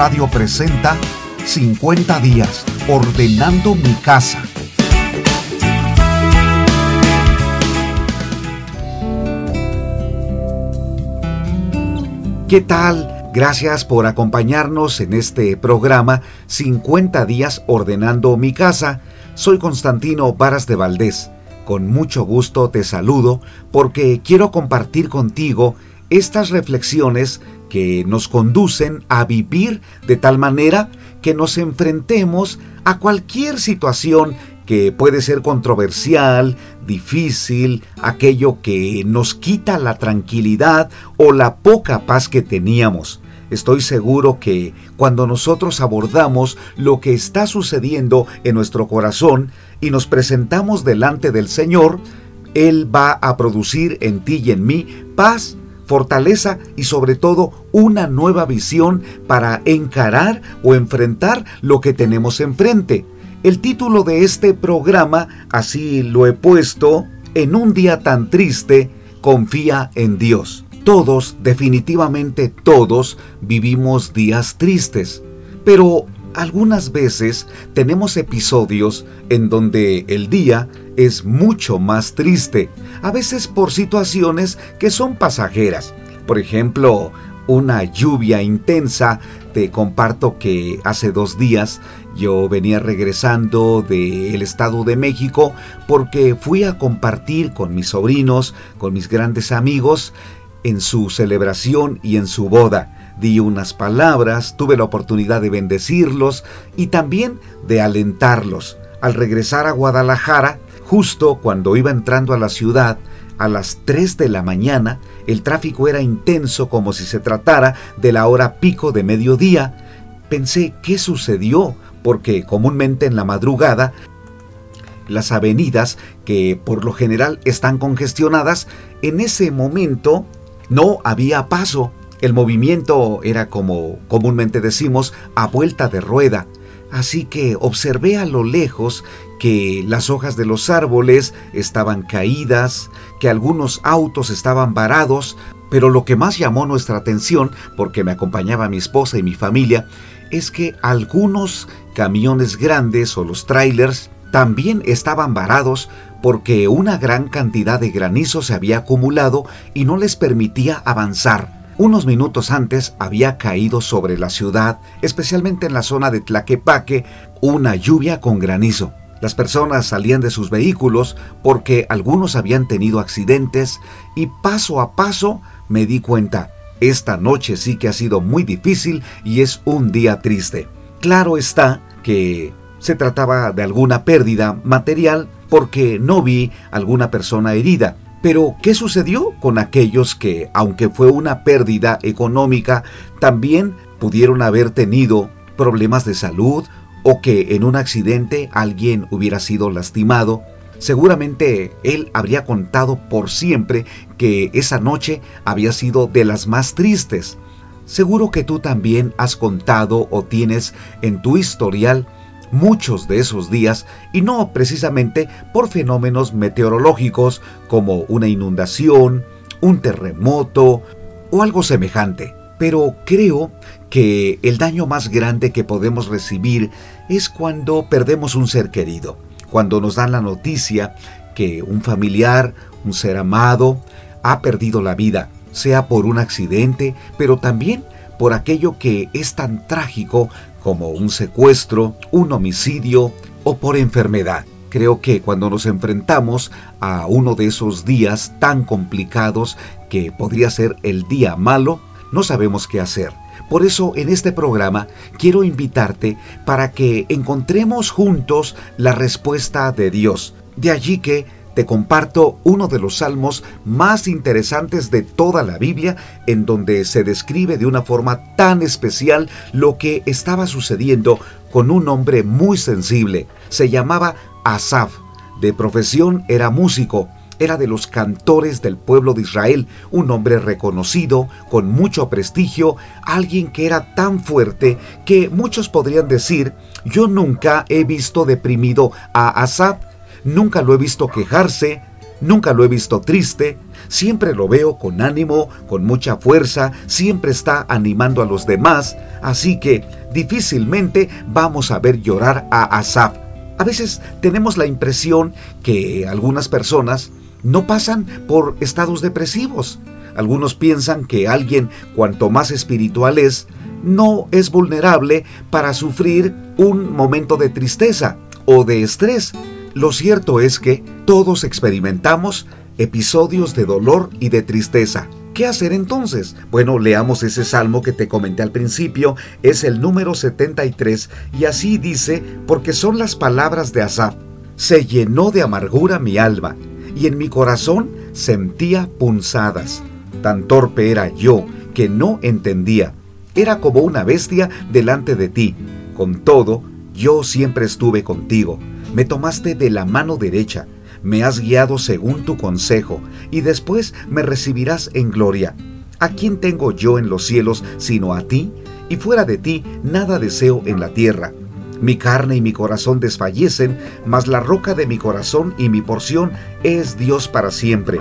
Radio presenta 50 días ordenando mi casa. ¿Qué tal? Gracias por acompañarnos en este programa 50 días ordenando mi casa. Soy Constantino Varas de Valdés. Con mucho gusto te saludo porque quiero compartir contigo estas reflexiones que nos conducen a vivir de tal manera que nos enfrentemos a cualquier situación que puede ser controversial, difícil, aquello que nos quita la tranquilidad o la poca paz que teníamos. Estoy seguro que cuando nosotros abordamos lo que está sucediendo en nuestro corazón y nos presentamos delante del Señor, Él va a producir en ti y en mí paz fortaleza y sobre todo una nueva visión para encarar o enfrentar lo que tenemos enfrente. El título de este programa, así lo he puesto, en un día tan triste, confía en Dios. Todos, definitivamente todos, vivimos días tristes, pero algunas veces tenemos episodios en donde el día es mucho más triste, a veces por situaciones que son pasajeras. Por ejemplo, una lluvia intensa. Te comparto que hace dos días yo venía regresando del Estado de México porque fui a compartir con mis sobrinos, con mis grandes amigos, en su celebración y en su boda di unas palabras, tuve la oportunidad de bendecirlos y también de alentarlos. Al regresar a Guadalajara, justo cuando iba entrando a la ciudad, a las 3 de la mañana, el tráfico era intenso como si se tratara de la hora pico de mediodía. Pensé, ¿qué sucedió? Porque comúnmente en la madrugada las avenidas, que por lo general están congestionadas, en ese momento no había paso. El movimiento era como comúnmente decimos, a vuelta de rueda. Así que observé a lo lejos que las hojas de los árboles estaban caídas, que algunos autos estaban varados, pero lo que más llamó nuestra atención, porque me acompañaba mi esposa y mi familia, es que algunos camiones grandes o los trailers también estaban varados porque una gran cantidad de granizo se había acumulado y no les permitía avanzar. Unos minutos antes había caído sobre la ciudad, especialmente en la zona de Tlaquepaque, una lluvia con granizo. Las personas salían de sus vehículos porque algunos habían tenido accidentes y paso a paso me di cuenta, esta noche sí que ha sido muy difícil y es un día triste. Claro está que se trataba de alguna pérdida material porque no vi alguna persona herida, pero, ¿qué sucedió con aquellos que, aunque fue una pérdida económica, también pudieron haber tenido problemas de salud o que en un accidente alguien hubiera sido lastimado? Seguramente él habría contado por siempre que esa noche había sido de las más tristes. Seguro que tú también has contado o tienes en tu historial muchos de esos días y no precisamente por fenómenos meteorológicos como una inundación, un terremoto o algo semejante. Pero creo que el daño más grande que podemos recibir es cuando perdemos un ser querido, cuando nos dan la noticia que un familiar, un ser amado, ha perdido la vida, sea por un accidente, pero también por aquello que es tan trágico como un secuestro, un homicidio o por enfermedad. Creo que cuando nos enfrentamos a uno de esos días tan complicados que podría ser el día malo, no sabemos qué hacer. Por eso en este programa quiero invitarte para que encontremos juntos la respuesta de Dios. De allí que te comparto uno de los salmos más interesantes de toda la Biblia, en donde se describe de una forma tan especial lo que estaba sucediendo con un hombre muy sensible. Se llamaba Asaf. De profesión era músico, era de los cantores del pueblo de Israel, un hombre reconocido, con mucho prestigio, alguien que era tan fuerte que muchos podrían decir, yo nunca he visto deprimido a Asaf Nunca lo he visto quejarse, Nunca lo he visto triste, siempre lo veo con ánimo, con mucha fuerza, siempre está animando a los demás, así que difícilmente vamos a ver llorar a Asaf. A veces tenemos la impresión que algunas personas no pasan por estados depresivos. Algunos piensan que alguien cuanto más espiritual es, no es vulnerable para sufrir un momento de tristeza o de estrés. Lo cierto es que todos experimentamos episodios de dolor y de tristeza. ¿Qué hacer entonces? Bueno, leamos ese salmo que te comenté al principio, es el número 73 y así dice, porque son las palabras de Asaf. Se llenó de amargura mi alma y en mi corazón sentía punzadas. Tan torpe era yo que no entendía. Era como una bestia delante de ti. Con todo, yo siempre estuve contigo. Me tomaste de la mano derecha, me has guiado según tu consejo, y después me recibirás en gloria. ¿A quién tengo yo en los cielos sino a ti? Y fuera de ti nada deseo en la tierra. Mi carne y mi corazón desfallecen, mas la roca de mi corazón y mi porción es Dios para siempre.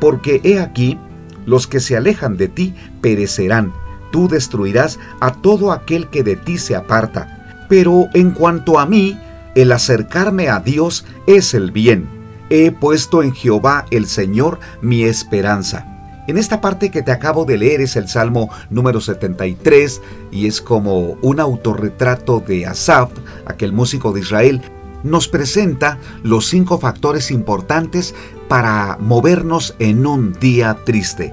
Porque he aquí, los que se alejan de ti perecerán, tú destruirás a todo aquel que de ti se aparta. Pero en cuanto a mí, el acercarme a Dios es el bien. He puesto en Jehová el Señor mi esperanza. En esta parte que te acabo de leer es el Salmo número 73 y es como un autorretrato de Asaf, aquel músico de Israel, nos presenta los cinco factores importantes para movernos en un día triste.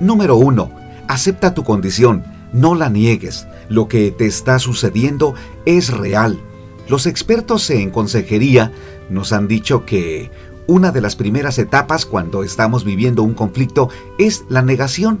Número uno, acepta tu condición, no la niegues. Lo que te está sucediendo es real. Los expertos en consejería nos han dicho que una de las primeras etapas cuando estamos viviendo un conflicto es la negación.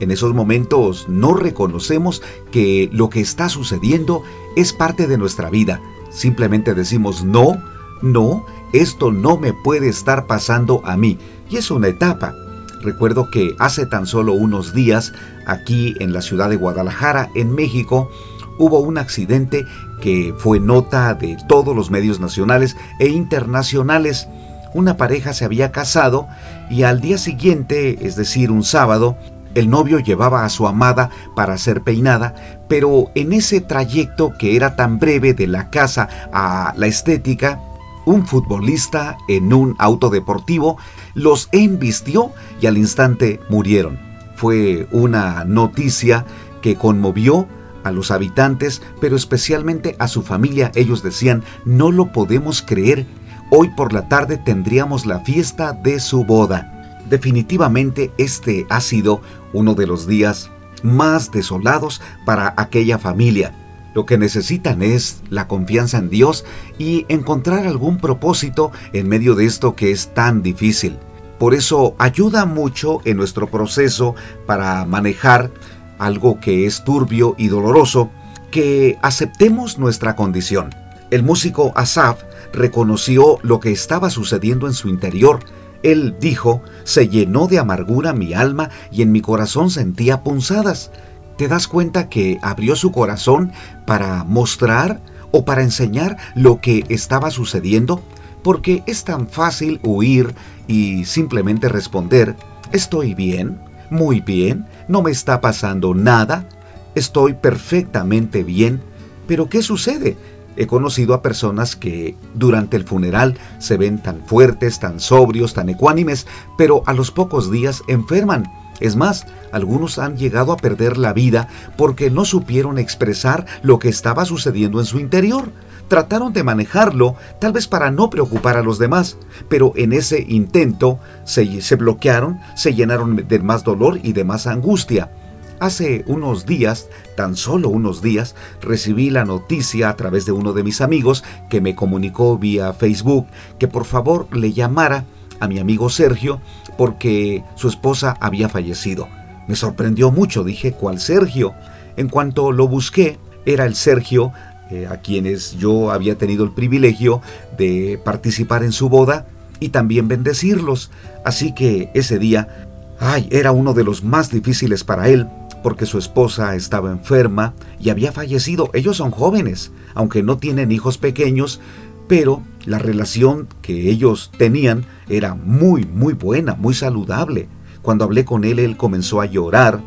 En esos momentos no reconocemos que lo que está sucediendo es parte de nuestra vida. Simplemente decimos no, no, esto no me puede estar pasando a mí. Y es una etapa. Recuerdo que hace tan solo unos días, aquí en la ciudad de Guadalajara, en México, hubo un accidente que fue nota de todos los medios nacionales e internacionales. Una pareja se había casado y al día siguiente, es decir, un sábado, el novio llevaba a su amada para ser peinada, pero en ese trayecto que era tan breve de la casa a la estética, un futbolista en un auto deportivo los embistió y al instante murieron. Fue una noticia que conmovió a los habitantes, pero especialmente a su familia. Ellos decían, no lo podemos creer, hoy por la tarde tendríamos la fiesta de su boda. Definitivamente este ha sido uno de los días más desolados para aquella familia. Lo que necesitan es la confianza en Dios y encontrar algún propósito en medio de esto que es tan difícil. Por eso ayuda mucho en nuestro proceso para manejar algo que es turbio y doloroso, que aceptemos nuestra condición. El músico Asaf reconoció lo que estaba sucediendo en su interior. Él dijo, se llenó de amargura mi alma y en mi corazón sentía punzadas. ¿Te das cuenta que abrió su corazón para mostrar o para enseñar lo que estaba sucediendo? Porque es tan fácil huir y simplemente responder, estoy bien, muy bien, no me está pasando nada, estoy perfectamente bien, pero ¿qué sucede? He conocido a personas que durante el funeral se ven tan fuertes, tan sobrios, tan ecuánimes, pero a los pocos días enferman. Es más, algunos han llegado a perder la vida porque no supieron expresar lo que estaba sucediendo en su interior. Trataron de manejarlo, tal vez para no preocupar a los demás, pero en ese intento se, bloquearon, se llenaron de más dolor y de más angustia. Hace unos días, tan solo unos días, recibí la noticia a través de uno de mis amigos que me comunicó vía Facebook que por favor le llamara a mi amigo Sergio porque su esposa había fallecido. Me sorprendió mucho, dije, ¿cuál Sergio? En cuanto lo busqué, era el Sergio eh, a quienes yo había tenido el privilegio de participar en su boda y también bendecirlos. Así que ese día, ay, era uno de los más difíciles para él, porque su esposa estaba enferma y había fallecido. Ellos son jóvenes, aunque no tienen hijos pequeños, pero La relación que ellos tenían era muy, muy buena, muy saludable. Cuando hablé con él, él comenzó a llorar,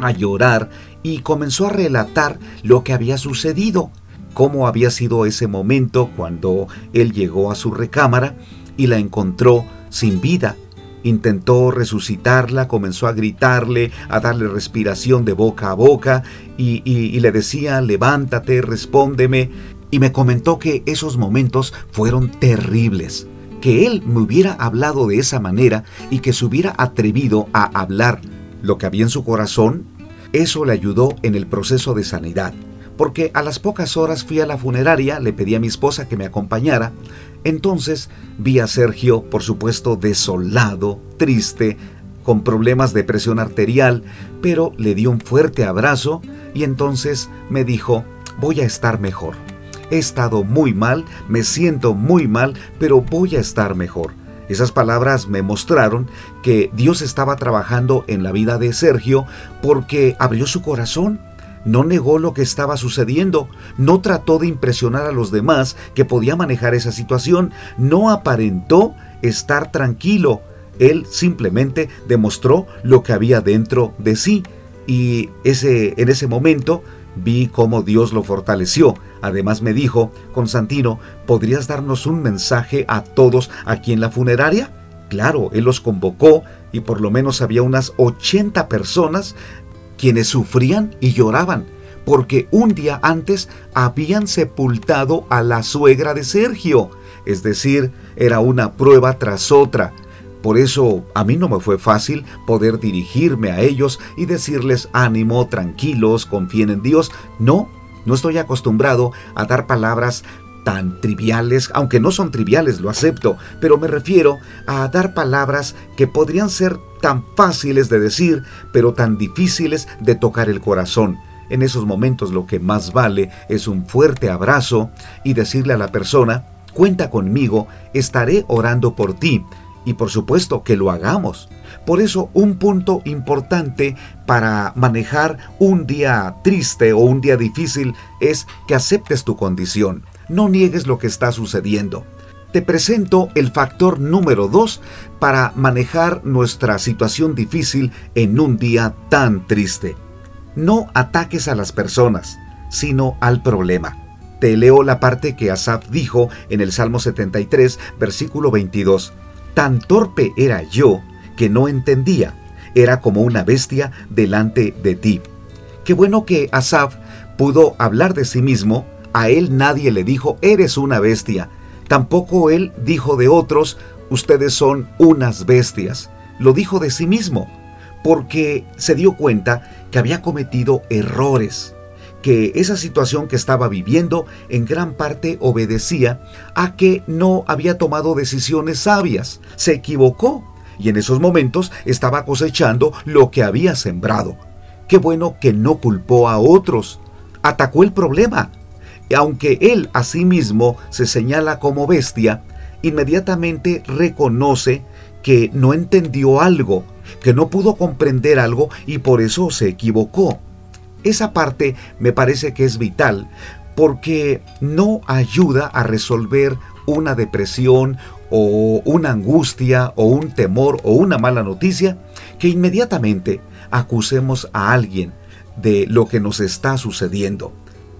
a llorar y comenzó a relatar lo que había sucedido, cómo había sido ese momento cuando él llegó a su recámara y la encontró sin vida. Intentó resucitarla, comenzó a gritarle, a darle respiración de boca a boca y, le decía, levántate, respóndeme. Y me comentó que esos momentos fueron terribles que él me hubiera hablado de esa manera y que se hubiera atrevido a hablar lo que había en su corazón, eso le ayudó en el proceso de sanidad porque a las pocas horas fui a la funeraria, le pedí a mi esposa que me acompañara, entonces vi a Sergio, por supuesto, desolado, triste, con problemas de presión arterial, pero le di un fuerte abrazo y entonces me dijo, voy a estar mejor. He estado muy mal, me siento muy mal, pero voy a estar mejor. Esas palabras me mostraron que Dios estaba trabajando en la vida de Sergio porque abrió su corazón no negó lo que estaba sucediendo, no trató de impresionar a los demás que podía manejar esa situación, no aparentó estar tranquilo, él simplemente demostró lo que había dentro de sí y ese en ese momento vi cómo Dios lo fortaleció. Además me dijo, Constantino, ¿podrías darnos un mensaje a todos aquí en la funeraria? Claro, él los convocó y por lo menos había unas 80 personas quienes sufrían y lloraban, porque un día antes habían sepultado a la suegra de Sergio, es decir, era una prueba tras otra. Por eso a mí no me fue fácil poder dirigirme a ellos y decirles ánimo, tranquilos, confíen en Dios. No, no estoy acostumbrado a dar palabras tan triviales, aunque no son triviales, lo acepto, pero me refiero a dar palabras que podrían ser tan fáciles de decir, pero tan difíciles de tocar el corazón. En esos momentos lo que más vale es un fuerte abrazo y decirle a la persona, cuenta conmigo, estaré orando por ti. Y por supuesto que lo hagamos. Por eso un punto importante para manejar un día triste o un día difícil es que aceptes tu condición. No niegues lo que está sucediendo te presento el factor número 2 para manejar nuestra situación difícil en un día tan triste. No ataques a las personas, sino al problema. Te leo la parte que Asaf dijo en el Salmo 73, versículo 22. Tan torpe era yo que no entendía, era como una bestia delante de ti. Qué bueno que Asaf pudo hablar de sí mismo, a él nadie le dijo, eres una bestia, Tampoco él dijo de otros, ustedes son unas bestias. Lo dijo de sí mismo, porque se dio cuenta que había cometido errores, que esa situación que estaba viviendo en gran parte obedecía a que no había tomado decisiones sabias, se equivocó y en esos momentos estaba cosechando lo que había sembrado. Qué bueno que no culpó a otros, atacó el problema, aunque él a sí mismo se señala como bestia, inmediatamente reconoce que no entendió algo, que no pudo comprender algo y por eso se equivocó. Esa parte me parece que es vital porque no ayuda a resolver una depresión o una angustia o un temor o una mala noticia que inmediatamente acusemos a alguien de lo que nos está sucediendo.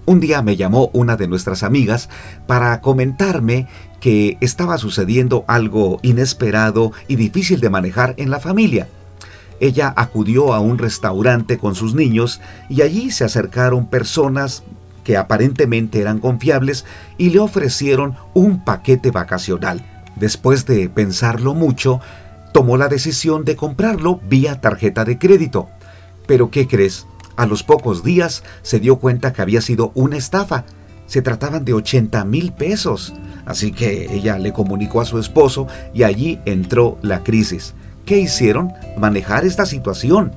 Un día me llamó una de nuestras amigas para comentarme que estaba sucediendo algo inesperado y difícil de manejar en la familia. Ella acudió a un restaurante con sus niños y allí se acercaron personas que aparentemente eran confiables y le ofrecieron un paquete vacacional. Después de pensarlo mucho, tomó la decisión de comprarlo vía tarjeta de crédito. Pero ¿qué crees? A los pocos días se dio cuenta que había sido una estafa. Se trataban de 80 mil pesos. Así que ella le comunicó a su esposo y allí entró la crisis. ¿Qué hicieron? Manejar esta situación.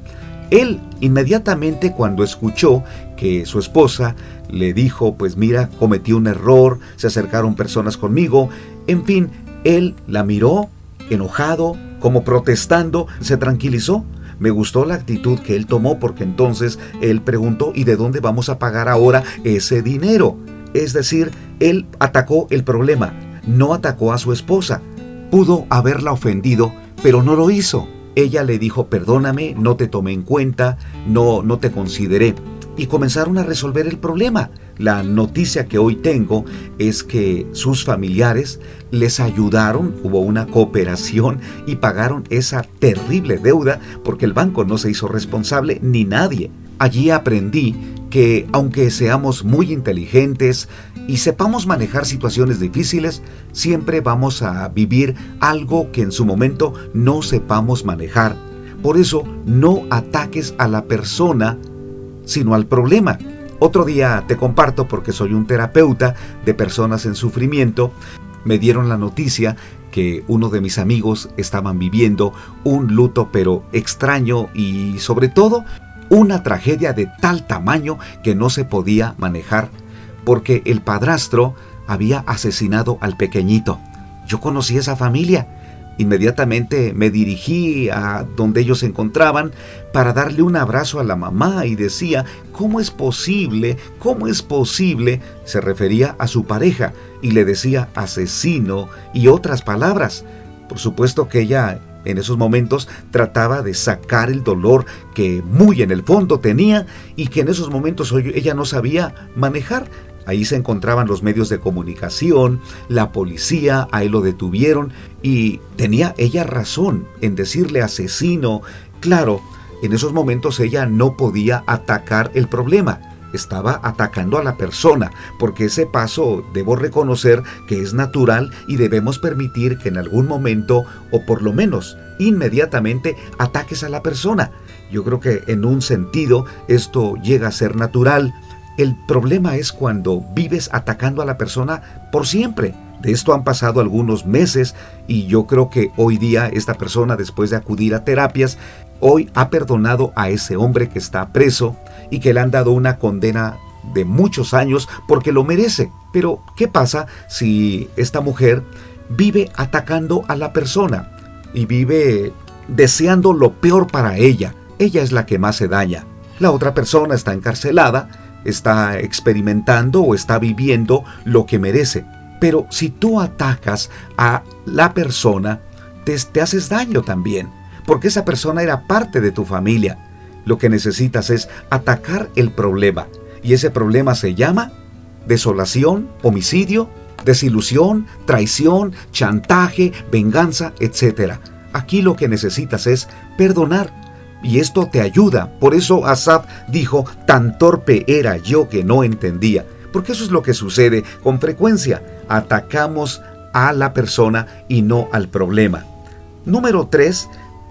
Él inmediatamente cuando escuchó que su esposa le dijo, pues mira, cometí un error, se acercaron personas conmigo, en fin, él la miró enojado, como protestando, se tranquilizó me gustó la actitud que él tomó porque entonces él preguntó ¿y de dónde vamos a pagar ahora ese dinero? Es decir, él atacó el problema, no atacó a su esposa. Pudo haberla ofendido, pero no lo hizo. Ella le dijo, perdóname, no te tomé en cuenta, no, no te consideré. Y comenzaron a resolver el problema. La noticia que hoy tengo es que sus familiares les ayudaron, hubo una cooperación y pagaron esa terrible deuda porque el banco no se hizo responsable ni nadie. Allí aprendí que aunque seamos muy inteligentes y sepamos manejar situaciones difíciles, siempre vamos a vivir algo que en su momento no sepamos manejar. Por eso no ataques a la persona, sino al problema. Otro día te comparto porque soy un terapeuta de personas en sufrimiento. Me dieron la noticia que uno de mis amigos estaban viviendo un luto pero extraño y sobre todo una tragedia de tal tamaño que no se podía manejar porque el padrastro había asesinado al pequeñito. Yo conocí esa familia. Inmediatamente me dirigí a donde ellos se encontraban para darle un abrazo a la mamá y decía, ¿cómo es posible? ¿Cómo es posible? Se refería a su pareja y le decía asesino y otras palabras. Por supuesto que ella en esos momentos trataba de sacar el dolor que muy en el fondo tenía y que en esos momentos ella no sabía manejar. Ahí se encontraban los medios de comunicación, la policía, ahí lo detuvieron y tenía ella razón en decirle asesino. Claro, en esos momentos ella no podía atacar el problema estaba atacando a la persona, porque ese paso debo reconocer que es natural y debemos permitir que en algún momento, o por lo menos inmediatamente, ataques a la persona. Yo creo que en un sentido esto llega a ser natural. El problema es cuando vives atacando a la persona por siempre. De esto han pasado algunos meses y yo creo que hoy día esta persona, después de acudir a terapias, hoy ha perdonado a ese hombre que está preso y que le han dado una condena de muchos años porque lo merece. Pero, ¿qué pasa si esta mujer vive atacando a la persona y vive deseando lo peor para ella? Ella es la que más se daña. La otra persona está encarcelada, está experimentando o está viviendo lo que merece. Pero si tú atacas a la persona, te, haces daño también porque esa persona era parte de tu familia. Lo que necesitas es atacar el problema. Y ese problema se llama desolación, homicidio, desilusión, traición, chantaje, venganza, etc. Aquí lo que necesitas es perdonar. Y esto te ayuda. Por eso Asaf dijo, tan torpe era yo que no entendía. Porque eso es lo que sucede con frecuencia. Atacamos a la persona y no al problema. Número 3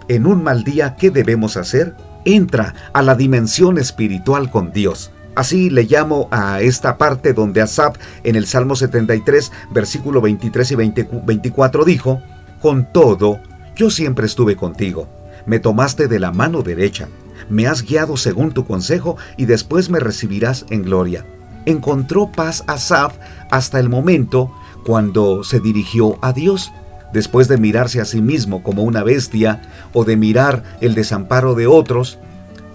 en un mal día, ¿qué debemos hacer? Entra a la dimensión espiritual con Dios. Así le llamo a esta parte donde Asaf en el Salmo 73, versículo 23 y 24 dijo, Con todo, yo siempre estuve contigo. Me tomaste de la mano derecha. Me has guiado según tu consejo y después me recibirás en gloria. Encontró paz Asaf hasta el momento cuando se dirigió a Dios después de mirarse a sí mismo como una bestia o de mirar el desamparo de otros,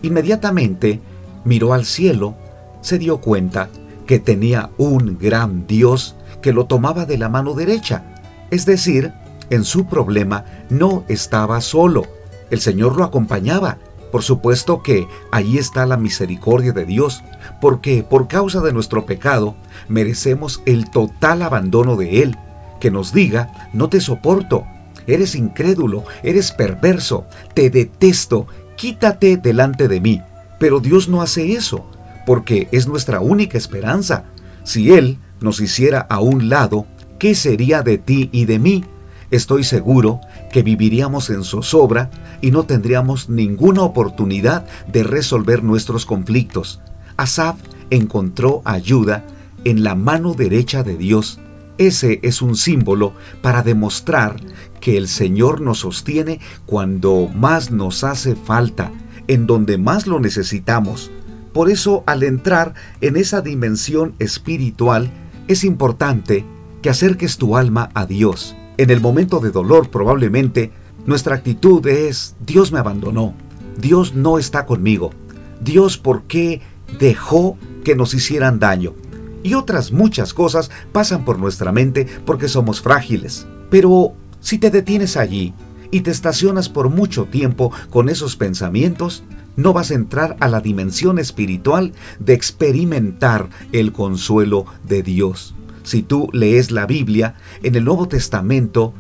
inmediatamente miró al cielo, se dio cuenta que tenía un gran Dios que lo tomaba de la mano derecha, es decir, en su problema no estaba solo, el Señor lo acompañaba. Por supuesto que allí está la misericordia de Dios, porque por causa de nuestro pecado merecemos el total abandono de Él que nos diga, no te soporto, eres incrédulo, eres perverso, te detesto, quítate delante de mí. Pero Dios no hace eso, porque es nuestra única esperanza. Si Él nos hiciera a un lado, ¿qué sería de ti y de mí? Estoy seguro que viviríamos en zozobra y no tendríamos ninguna oportunidad de resolver nuestros conflictos. Asaf encontró ayuda en la mano derecha de Dios ese es un símbolo para demostrar que el Señor nos sostiene cuando más nos hace falta, en donde más lo necesitamos. Por eso al entrar en esa dimensión espiritual, es importante que acerques tu alma a Dios. En el momento de dolor probablemente nuestra actitud es, Dios me abandonó, Dios no está conmigo, Dios por qué dejó que nos hicieran daño. y otras muchas cosas pasan por nuestra mente porque somos frágiles. Pero si te detienes allí y te estacionas por mucho tiempo con esos pensamientos, no vas a entrar a la dimensión espiritual de experimentar el consuelo de Dios. Si tú lees la Biblia, en el Nuevo Testamento,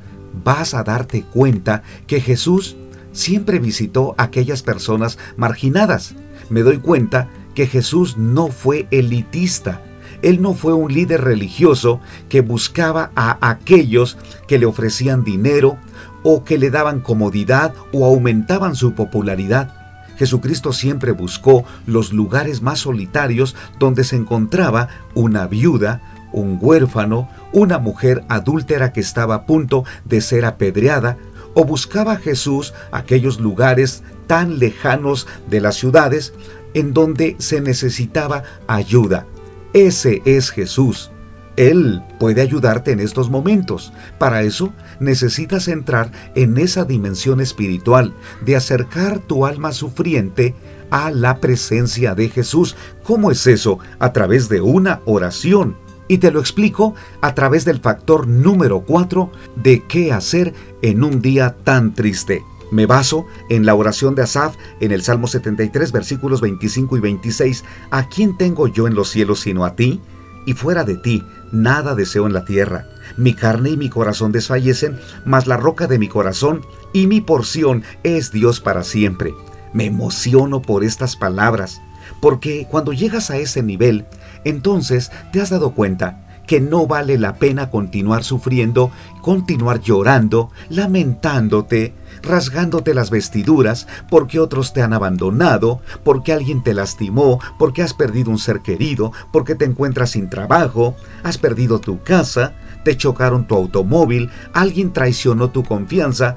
vas a darte cuenta que Jesús siempre visitó a aquellas personas marginadas. Me doy cuenta que Jesús no fue elitista. Él no fue un líder religioso que buscaba a aquellos que le ofrecían dinero o que le daban comodidad o aumentaban su popularidad. Jesucristo siempre buscó los lugares más solitarios donde se encontraba una viuda, un huérfano, una mujer adúltera que estaba a punto de ser apedreada, o buscaba Jesús aquellos lugares tan lejanos de las ciudades en donde se necesitaba ayuda. Ese es Jesús. Él puede ayudarte en estos momentos. Para eso necesitas entrar en esa dimensión espiritual de acercar tu alma sufriente a la presencia de Jesús. ¿Cómo es eso? A través de una oración. Y te lo explico a través del factor número 4 de qué hacer en un día tan triste. Me baso en la oración de Asaf en el Salmo 73 versículos 25 y 26. ¿A quién tengo yo en los cielos sino a ti? Y fuera de ti, nada deseo en la tierra. Mi carne y mi corazón desfallecen, mas la roca de mi corazón y mi porción es Dios para siempre. Me emociono por estas palabras, porque cuando llegas a ese nivel, entonces te has dado cuenta que no vale la pena continuar sufriendo, continuar llorando, lamentándote, rasgándote las vestiduras porque otros te han abandonado, porque alguien te lastimó, porque has perdido un ser querido, porque te encuentras sin trabajo, has perdido tu casa, te chocaron tu automóvil, alguien traicionó tu confianza.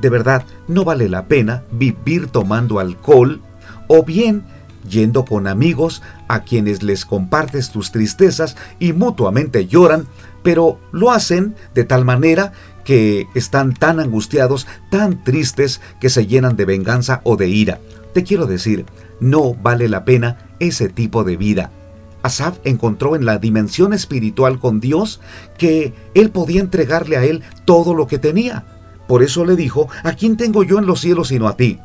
De verdad, no vale la pena vivir tomando alcohol o bien yendo con amigos a quienes les compartes tus tristezas y mutuamente lloran, pero lo hacen de tal manera que están tan angustiados, tan tristes, que se llenan de venganza o de ira. Te quiero decir, no vale la pena ese tipo de vida. Asaf encontró en la dimensión espiritual con Dios que él podía entregarle a él todo lo que tenía. Por eso le dijo, ¿a quién tengo yo en los cielos sino a ti?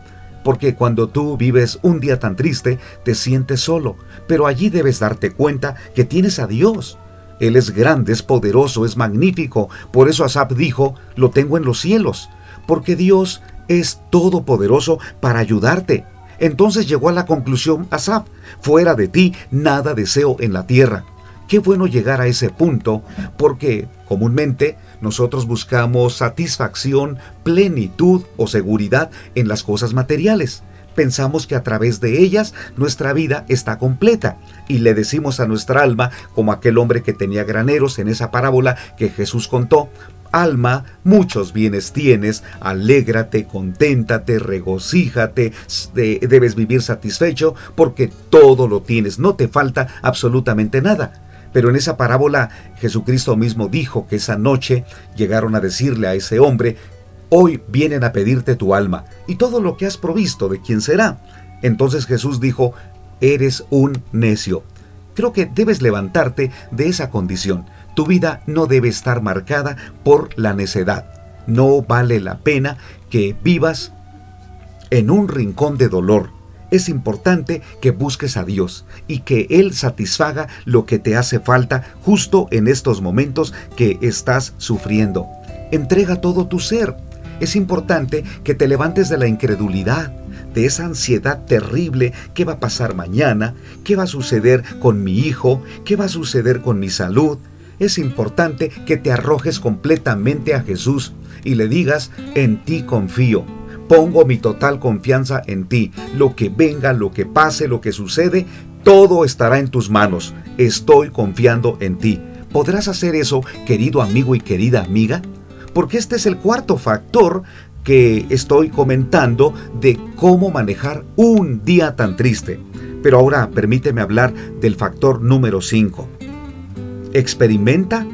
Porque cuando tú vives un día tan triste, te sientes solo, pero allí debes darte cuenta que tienes a Dios. Él es grande, es poderoso, es magnífico. Por eso Asap dijo, lo tengo en los cielos, porque Dios es todopoderoso para ayudarte. Entonces llegó a la conclusión Asap, fuera de ti nada deseo en la tierra. Qué bueno llegar a ese punto, porque comúnmente nosotros buscamos satisfacción, plenitud o seguridad en las cosas materiales. Pensamos que a través de ellas nuestra vida está completa y le decimos a nuestra alma, como aquel hombre que tenía graneros en esa parábola que Jesús contó, Alma, muchos bienes tienes, alégrate, conténtate, regocíjate, debes vivir satisfecho porque todo lo tienes, no te falta absolutamente nada. Pero en esa parábola Jesucristo mismo dijo que esa noche llegaron a decirle a ese hombre, hoy vienen a pedirte tu alma y todo lo que has provisto, ¿de quién será? Entonces Jesús dijo, eres un necio. Creo que debes levantarte de esa condición. Tu vida no debe estar marcada por la necedad. No vale la pena que vivas en un rincón de dolor, es importante que busques a Dios y que Él satisfaga lo que te hace falta justo en estos momentos que estás sufriendo. Entrega todo tu ser. Es importante que te levantes de la incredulidad, de esa ansiedad terrible, ¿qué va a pasar mañana? ¿Qué va a suceder con mi hijo? ¿Qué va a suceder con mi salud? Es importante que te arrojes completamente a Jesús y le digas, en ti confío Pongo mi total confianza en ti. Lo que venga, lo que pase, lo que sucede, todo estará en tus manos. Estoy confiando en ti. ¿Podrás hacer eso, querido amigo y querida amiga? Porque este es el cuarto factor que estoy comentando de cómo manejar un día tan triste. Pero ahora permíteme hablar del factor número 5. Experimenta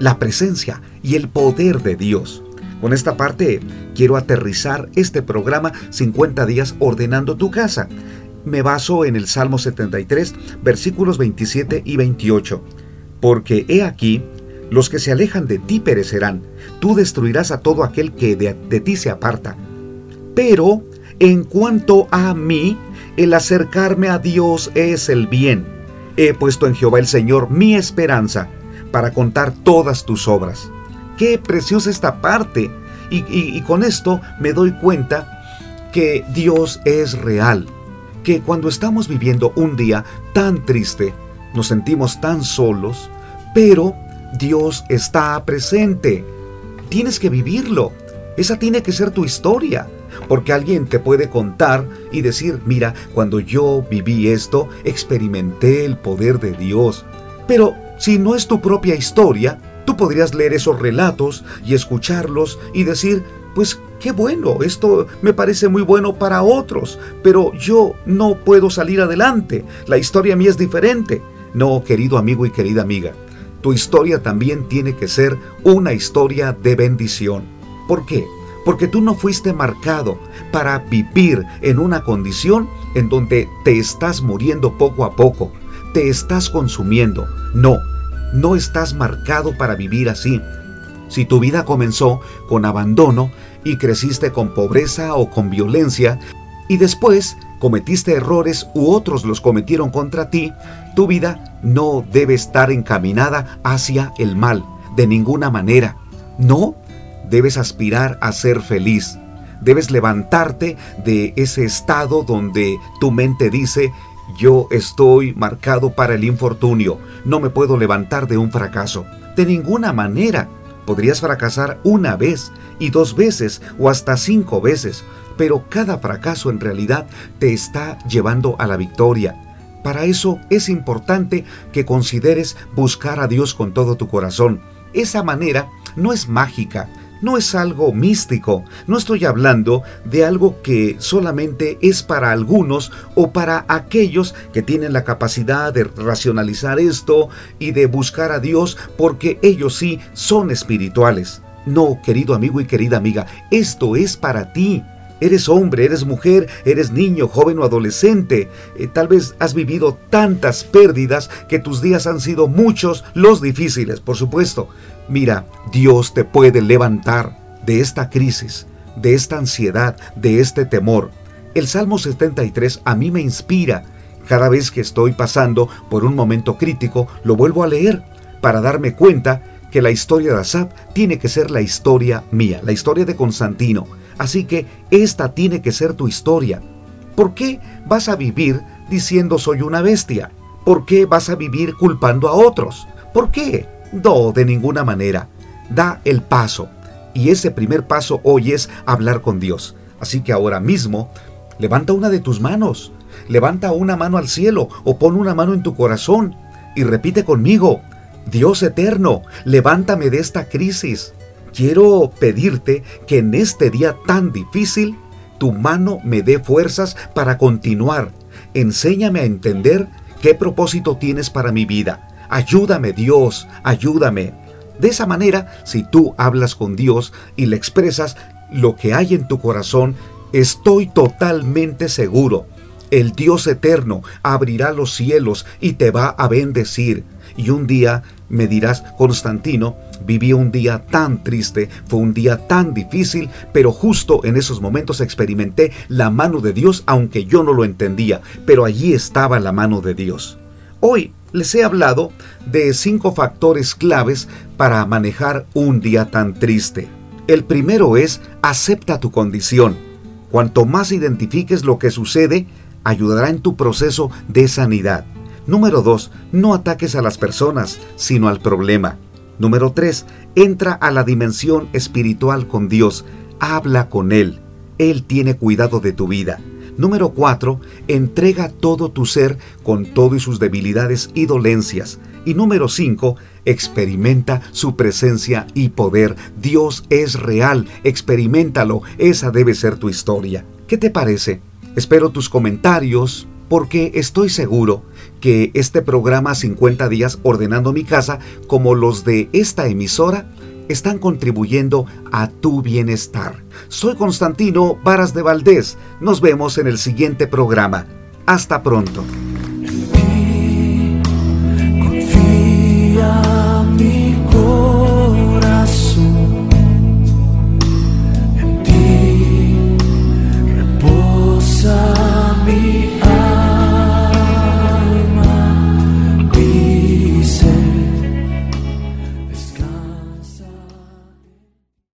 la presencia y el poder de Dios. Con esta parte quiero aterrizar este programa 50 días ordenando tu casa. Me baso en el Salmo 73, versículos 27 y 28. porque he aquí, los que se alejan de ti perecerán, tú destruirás a todo aquel que de, ti se aparta. Pero en cuanto a mí, el acercarme a Dios es el bien. He puesto en Jehová el Señor mi esperanza para contar todas tus obras. Qué preciosa esta parte. Y, con esto me doy cuenta que Dios es real. Que cuando estamos viviendo un día tan triste, nos sentimos tan solos, pero Dios está presente. Tienes que vivirlo. Esa tiene que ser tu historia. Porque alguien te puede contar y decir, mira, cuando yo viví esto, experimenté el poder de Dios. Pero si no es tu propia historia, tú podrías leer esos relatos y escucharlos y decir, pues qué bueno, esto me parece muy bueno para otros, pero yo no puedo salir adelante, la historia mía es diferente. No, querido amigo y querida amiga, tu historia también tiene que ser una historia de bendición. ¿Por qué? porque tú no fuiste marcado para vivir en una condición en donde te estás muriendo poco a poco, te estás consumiendo. No, no estás marcado para vivir así. Si tu vida comenzó con abandono y creciste con pobreza o con violencia, y después cometiste errores u otros los cometieron contra ti, tu vida no debe estar encaminada hacia el mal, de ninguna manera. No, debes aspirar a ser feliz. Debes levantarte de ese estado donde tu mente dice, yo estoy marcado para el infortunio, no me puedo levantar de un fracaso. De ninguna manera. Podrías fracasar una vez y dos veces o hasta cinco veces, pero cada fracaso en realidad te está llevando a la victoria. Para eso es importante que consideres buscar a Dios con todo tu corazón. Esa manera no es mágica, no es algo místico, no estoy hablando de algo que solamente es para algunos o para aquellos que tienen la capacidad de racionalizar esto y de buscar a Dios porque ellos sí son espirituales. No, querido amigo y querida amiga, esto es para ti. Eres hombre, eres mujer, eres niño, joven o adolescente. Eh, tal vez has vivido tantas pérdidas que tus días han sido muchos, los difíciles, por supuesto. Mira, Dios te puede levantar de esta crisis, de esta ansiedad, de este temor. El Salmo 73 a mí me inspira. Cada vez que estoy pasando por un momento crítico, lo vuelvo a leer para darme cuenta que la historia de Asap tiene que ser la historia mía, la historia de Constantino. Así que esta tiene que ser tu historia. ¿Por qué vas a vivir diciendo soy una bestia? ¿Por qué vas a vivir culpando a otros? ¿Por qué? No, de ninguna manera. Da el paso. Y ese primer paso hoy es hablar con Dios. Así que ahora mismo, levanta una de tus manos. Levanta una mano al cielo o pon una mano en tu corazón y repite conmigo, Dios eterno, levántame de esta crisis. Quiero pedirte que en este día tan difícil, tu mano me dé fuerzas para continuar. Enséñame a entender qué propósito tienes para mi vida Ayúdame Dios, ayúdame. De esa manera, si tú hablas con Dios y le expresas lo que hay en tu corazón, estoy totalmente seguro. El Dios eterno abrirá los cielos y te va a bendecir. Y un día me dirás, Constantino, viví un día tan triste, fue un día tan difícil, pero justo en esos momentos experimenté la mano de Dios, aunque yo no lo entendía, pero allí estaba la mano de Dios. Hoy les he hablado de cinco factores claves para manejar un día tan triste. El primero es acepta tu condición. Cuanto más identifiques lo que sucede, ayudará en tu proceso de sanidad. Número 2. No ataques a las personas, sino al problema. Número 3. Entra a la dimensión espiritual con Dios. Habla con Él. Él tiene cuidado de tu vida. Número 4. Entrega todo tu ser con todo y sus debilidades y dolencias. Y número 5. Experimenta su presencia y poder. Dios es real. Experimentalo. Esa debe ser tu historia. ¿Qué te parece? Espero tus comentarios porque estoy seguro que este programa 50 días ordenando mi casa, como los de esta emisora, están contribuyendo a tu bienestar. Soy Constantino Varas de Valdés. Nos vemos en el siguiente programa. Hasta pronto.